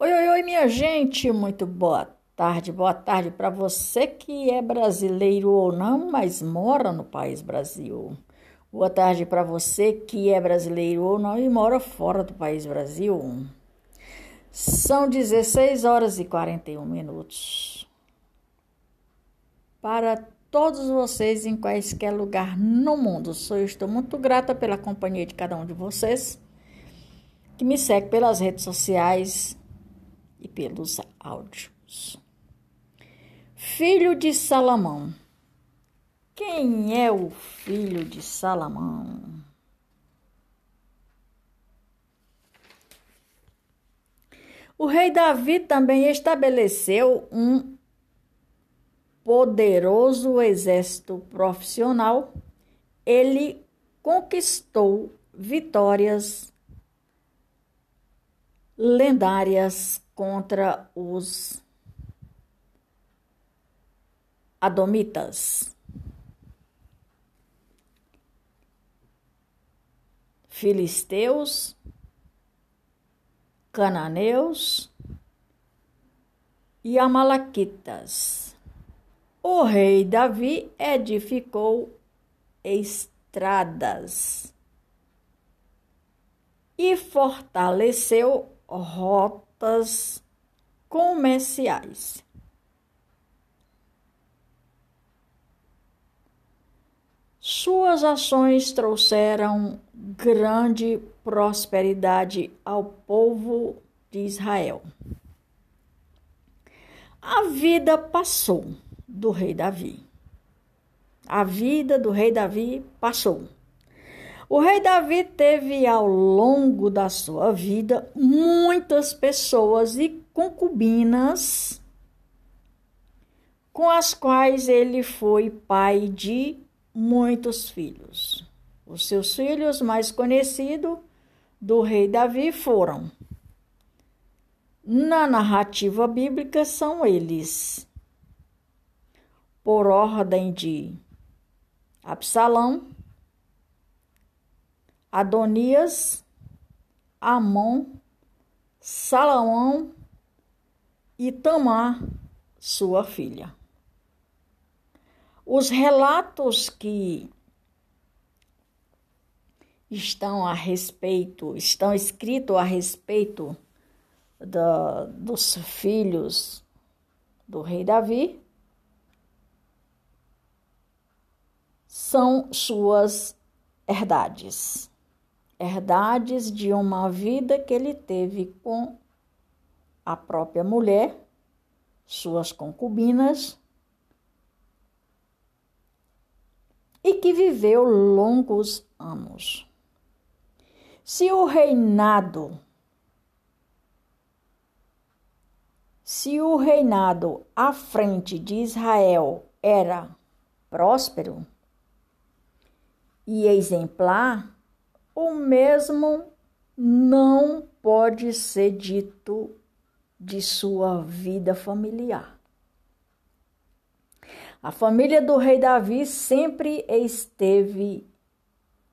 Oi, oi, oi, minha gente, muito boa tarde, boa tarde para você que é brasileiro ou não, mas mora no país Brasil. Boa tarde para você que é brasileiro ou não e mora fora do país Brasil. São 16 horas e 41 minutos. Para todos vocês em quaisquer lugar no mundo, sou, estou muito grata pela companhia de cada um de vocês que me segue pelas redes sociais e pelos áudios. Filho de Salomão. Quem é o filho de Salomão? O rei Davi também estabeleceu um poderoso exército profissional. Ele conquistou vitórias lendárias contra os Adomitas. Filisteus, Cananeus e Amalequitas. O rei Davi edificou estradas e fortaleceu rotas comerciais. Suas ações trouxeram grande prosperidade ao povo de Israel. A vida passou do rei Davi. A vida do rei Davi passou. O rei Davi teve ao longo da sua vida muitas pessoas e concubinas com as quais ele foi pai de muitos filhos. Os seus filhos mais conhecidos do rei Davi foram, na narrativa bíblica, são eles, por ordem de Absalão, Adonias, Amon, Salomão e Tamar, sua filha. Os relatos que estão a respeito, estão escritos a respeito da, dos filhos do rei Davi, são suas herdades herdades de uma vida que ele teve com a própria mulher, suas concubinas, e que viveu longos anos. Se o reinado se o reinado à frente de Israel era próspero e exemplar, o mesmo não pode ser dito de sua vida familiar. A família do rei Davi sempre esteve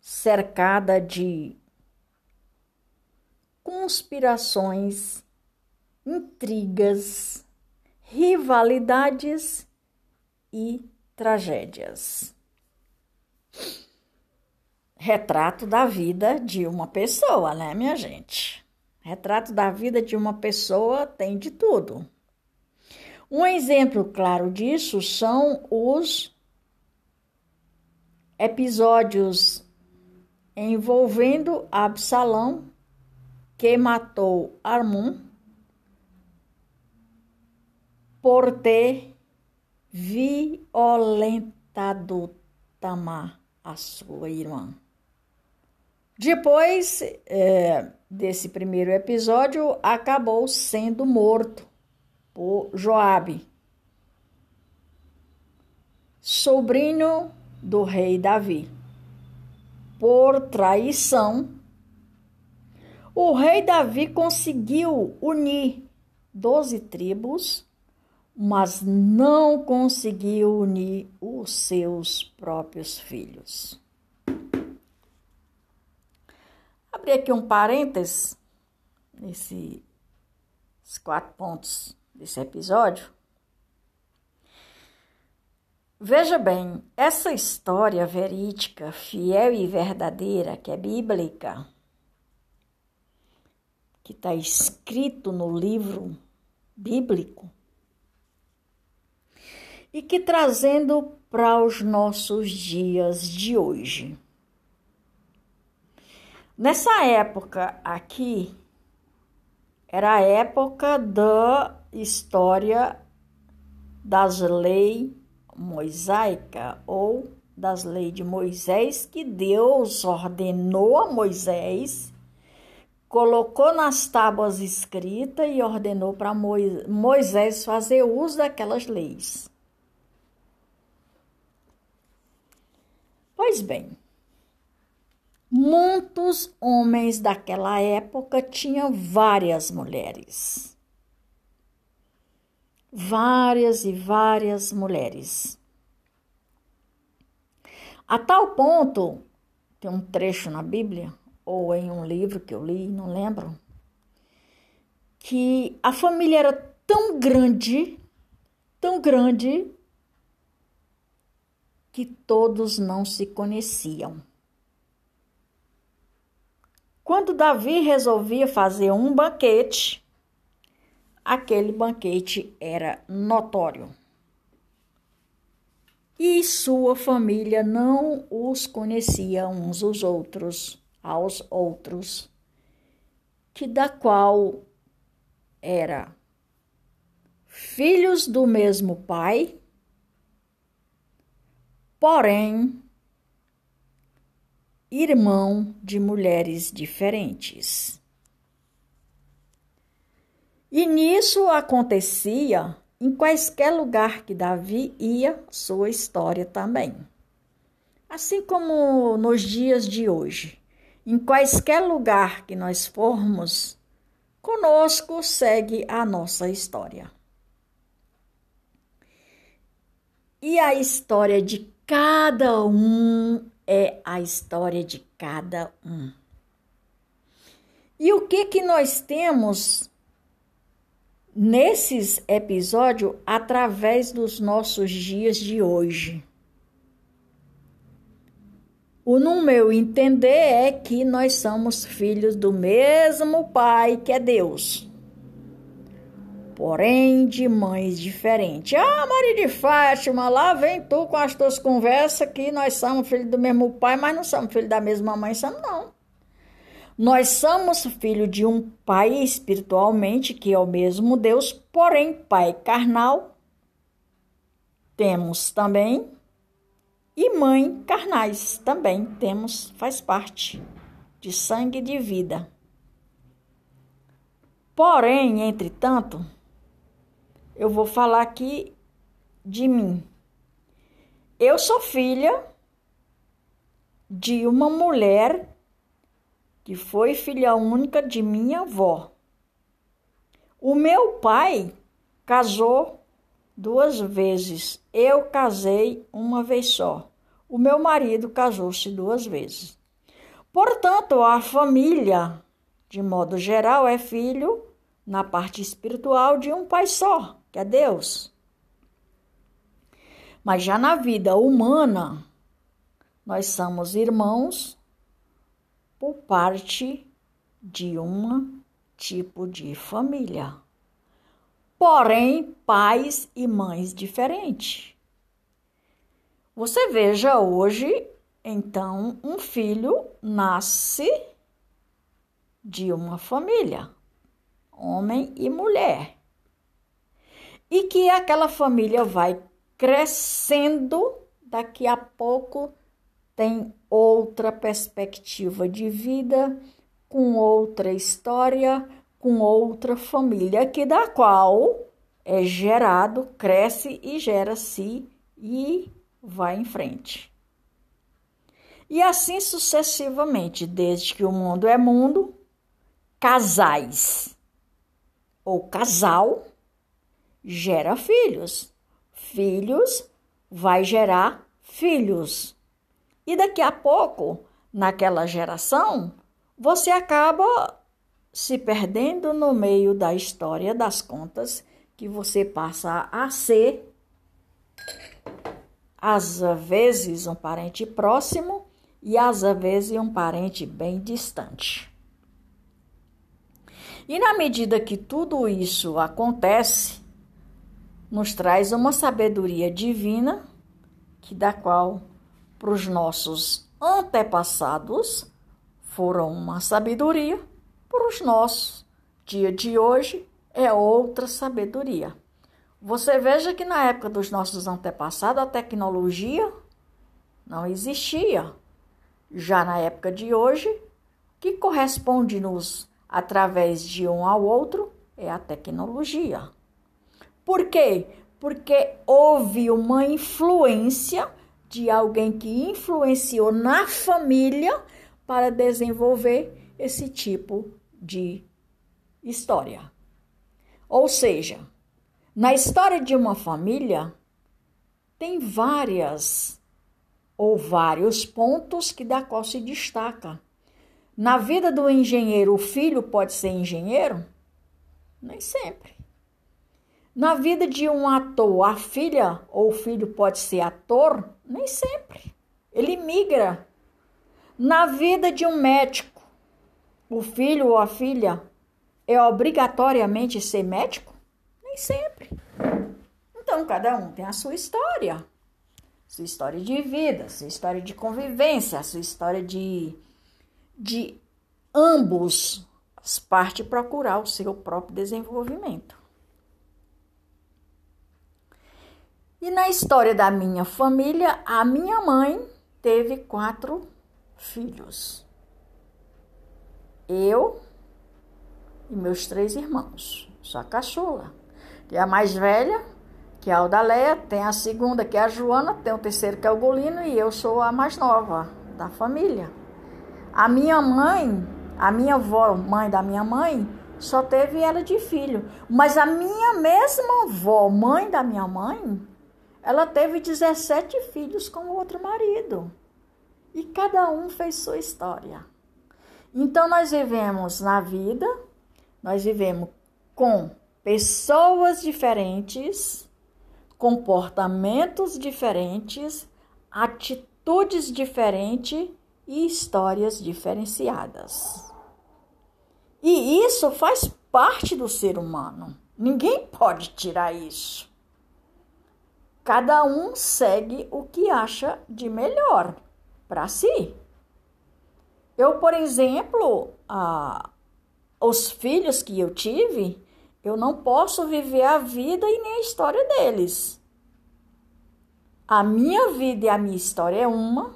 cercada de conspirações, intrigas, rivalidades e tragédias retrato da vida de uma pessoa, né, minha gente? Retrato da vida de uma pessoa tem de tudo. Um exemplo claro disso são os episódios envolvendo Absalão, que matou Armon por ter violentado Tamar, a sua irmã. Depois é, desse primeiro episódio, acabou sendo morto por Joabe, sobrinho do rei Davi. Por traição, o rei Davi conseguiu unir doze tribos, mas não conseguiu unir os seus próprios filhos. Abrir aqui um parênteses nesse os quatro pontos desse episódio. Veja bem, essa história verídica, fiel e verdadeira, que é bíblica, que está escrito no livro bíblico, e que trazendo para os nossos dias de hoje. Nessa época aqui, era a época da história das leis mosaica ou das leis de Moisés que Deus ordenou a Moisés, colocou nas tábuas escritas e ordenou para Moisés fazer uso daquelas leis. Pois bem, muitos homens daquela época tinham várias mulheres várias e várias mulheres. A tal ponto, tem um trecho na Bíblia, ou em um livro que eu li, não lembro, que a família era tão grande, tão grande, que todos não se conheciam. Quando Davi resolvia fazer um banquete, aquele banquete era notório. E sua família não os conhecia uns os outros, aos outros, que da qual era filhos do mesmo pai, porém irmão de mulheres diferentes. E nisso acontecia em quaisquer lugar que Davi ia, sua história também. Assim como nos dias de hoje, em quaisquer lugar que nós formos, conosco segue a nossa história. E a história de cada um é a história de cada um. E o que que nós temos nesses episódios através dos nossos dias de hoje. O no meu entender é que nós somos filhos do mesmo Pai que é Deus, porém de mães diferentes. Ah, Maria de Fátima, lá vem tu com as tuas conversas que nós somos filhos do mesmo pai, mas não somos filhos da mesma mãe, somos não. Nós somos filho de um pai espiritualmente, que é o mesmo Deus, porém pai carnal. Temos também e mãe carnais também temos, faz parte de sangue de vida. Porém, entretanto, eu vou falar aqui de mim. Eu sou filha de uma mulher que foi filha única de minha avó. O meu pai casou duas vezes. Eu casei uma vez só. O meu marido casou-se duas vezes. Portanto, a família, de modo geral, é filho, na parte espiritual, de um pai só, que é Deus. Mas já na vida humana, nós somos irmãos por parte de um tipo de família. Porém, pais e mães diferentes. Você veja hoje, então, um filho nasce de uma família, homem e mulher. E que aquela família vai crescendo, daqui a pouco tem outra perspectiva de vida, com outra história, com outra família, que da qual é gerado, cresce e gera-se e vai em frente. E assim sucessivamente, desde que o mundo é mundo, casais ou casal gera filhos. Filhos vai gerar filhos. E daqui a pouco, naquela geração, você acaba se perdendo no meio da história das contas que você passa a ser, às vezes, um parente próximo e às vezes um parente bem distante. E na medida que tudo isso acontece, nos traz uma sabedoria divina, que da qual para os nossos antepassados foram uma sabedoria, para os nossos dia de hoje é outra sabedoria. Você veja que na época dos nossos antepassados a tecnologia não existia. Já na época de hoje, que corresponde-nos através de um ao outro é a tecnologia. Por quê? Porque houve uma influência de alguém que influenciou na família para desenvolver esse tipo de história. Ou seja, na história de uma família tem várias ou vários pontos que da qual se destaca. Na vida do engenheiro, o filho pode ser engenheiro? Nem sempre. Na vida de um ator, a filha ou o filho pode ser ator? Nem sempre. Ele migra. Na vida de um médico, o filho ou a filha é obrigatoriamente ser médico? Nem sempre. Então, cada um tem a sua história. Sua história de vida, sua história de convivência, sua história de, de ambos as partes procurar o seu próprio desenvolvimento. E na história da minha família, a minha mãe teve quatro filhos. Eu, e meus três irmãos. Sou a caçula. A mais velha, que é a Aldaleia, tem a segunda, que é a Joana, tem o terceiro, que é o Golino, e eu sou a mais nova da família. A minha mãe, a minha avó, mãe da minha mãe, só teve ela de filho. Mas a minha mesma avó, mãe da minha mãe, ela teve 17 filhos com outro marido. E cada um fez sua história. Então nós vivemos na vida nós vivemos com pessoas diferentes, comportamentos diferentes, atitudes diferentes e histórias diferenciadas. E isso faz parte do ser humano. Ninguém pode tirar isso. Cada um segue o que acha de melhor para si. Eu, por exemplo, os filhos que eu tive, eu não posso viver a vida e nem a história deles. A minha vida e a minha história é uma,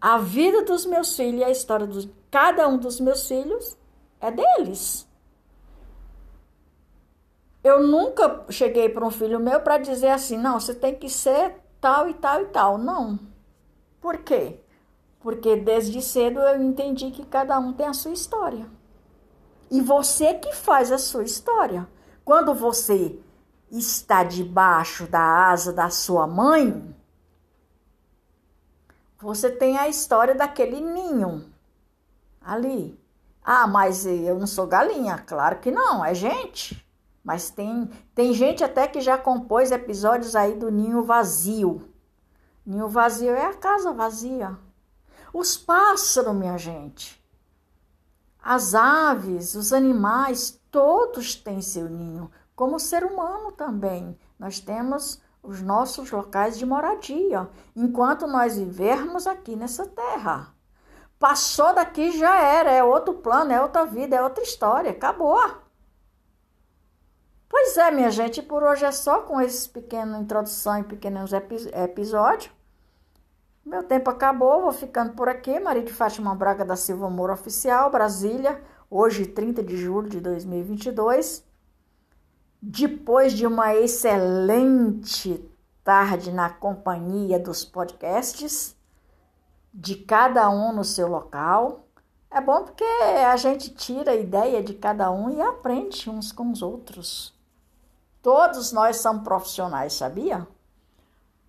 a vida dos meus filhos e a história de cada um dos meus filhos é deles. Eu nunca cheguei para um filho meu para dizer assim, não, você tem que ser tal e tal e tal. Não. Por quê? Porque desde cedo eu entendi que cada um tem a sua história. E você que faz a sua história. Quando você está debaixo da asa da sua mãe, você tem a história daquele ninho ali. Ah, mas eu não sou galinha. Claro que não, é gente. Mas tem, tem gente até que já compôs episódios aí do ninho vazio. Ninho vazio é a casa vazia. Os pássaros, minha gente. As aves, os animais, todos têm seu ninho, como o ser humano também. Nós temos os nossos locais de moradia, enquanto nós vivermos aqui nessa terra. Passou daqui já era, é outro plano, é outra vida, é outra história, acabou. Pois é, minha gente, por hoje é só com esse pequena introdução e pequenos episódios. Meu tempo acabou, vou ficando por aqui. Maria de Fátima Braga da Silva Moura Oficial, Brasília, hoje 30 de julho de 2022. Depois de uma excelente tarde na companhia dos podcasts, de cada um no seu local. É bom porque a gente tira a ideia de cada um e aprende uns com os outros. Todos nós somos profissionais, sabia?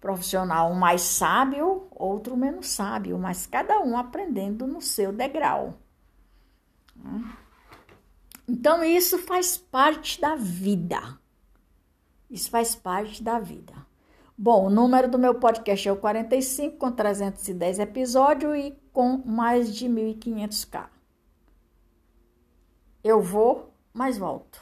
profissional, um mais sábio, outro menos sábio, mas cada um aprendendo no seu degrau. Então, isso faz parte da vida. Isso faz parte da vida. Bom, o número do meu podcast é o 45, com 310 episódios e com mais de 1.500k. Eu vou, mas volto.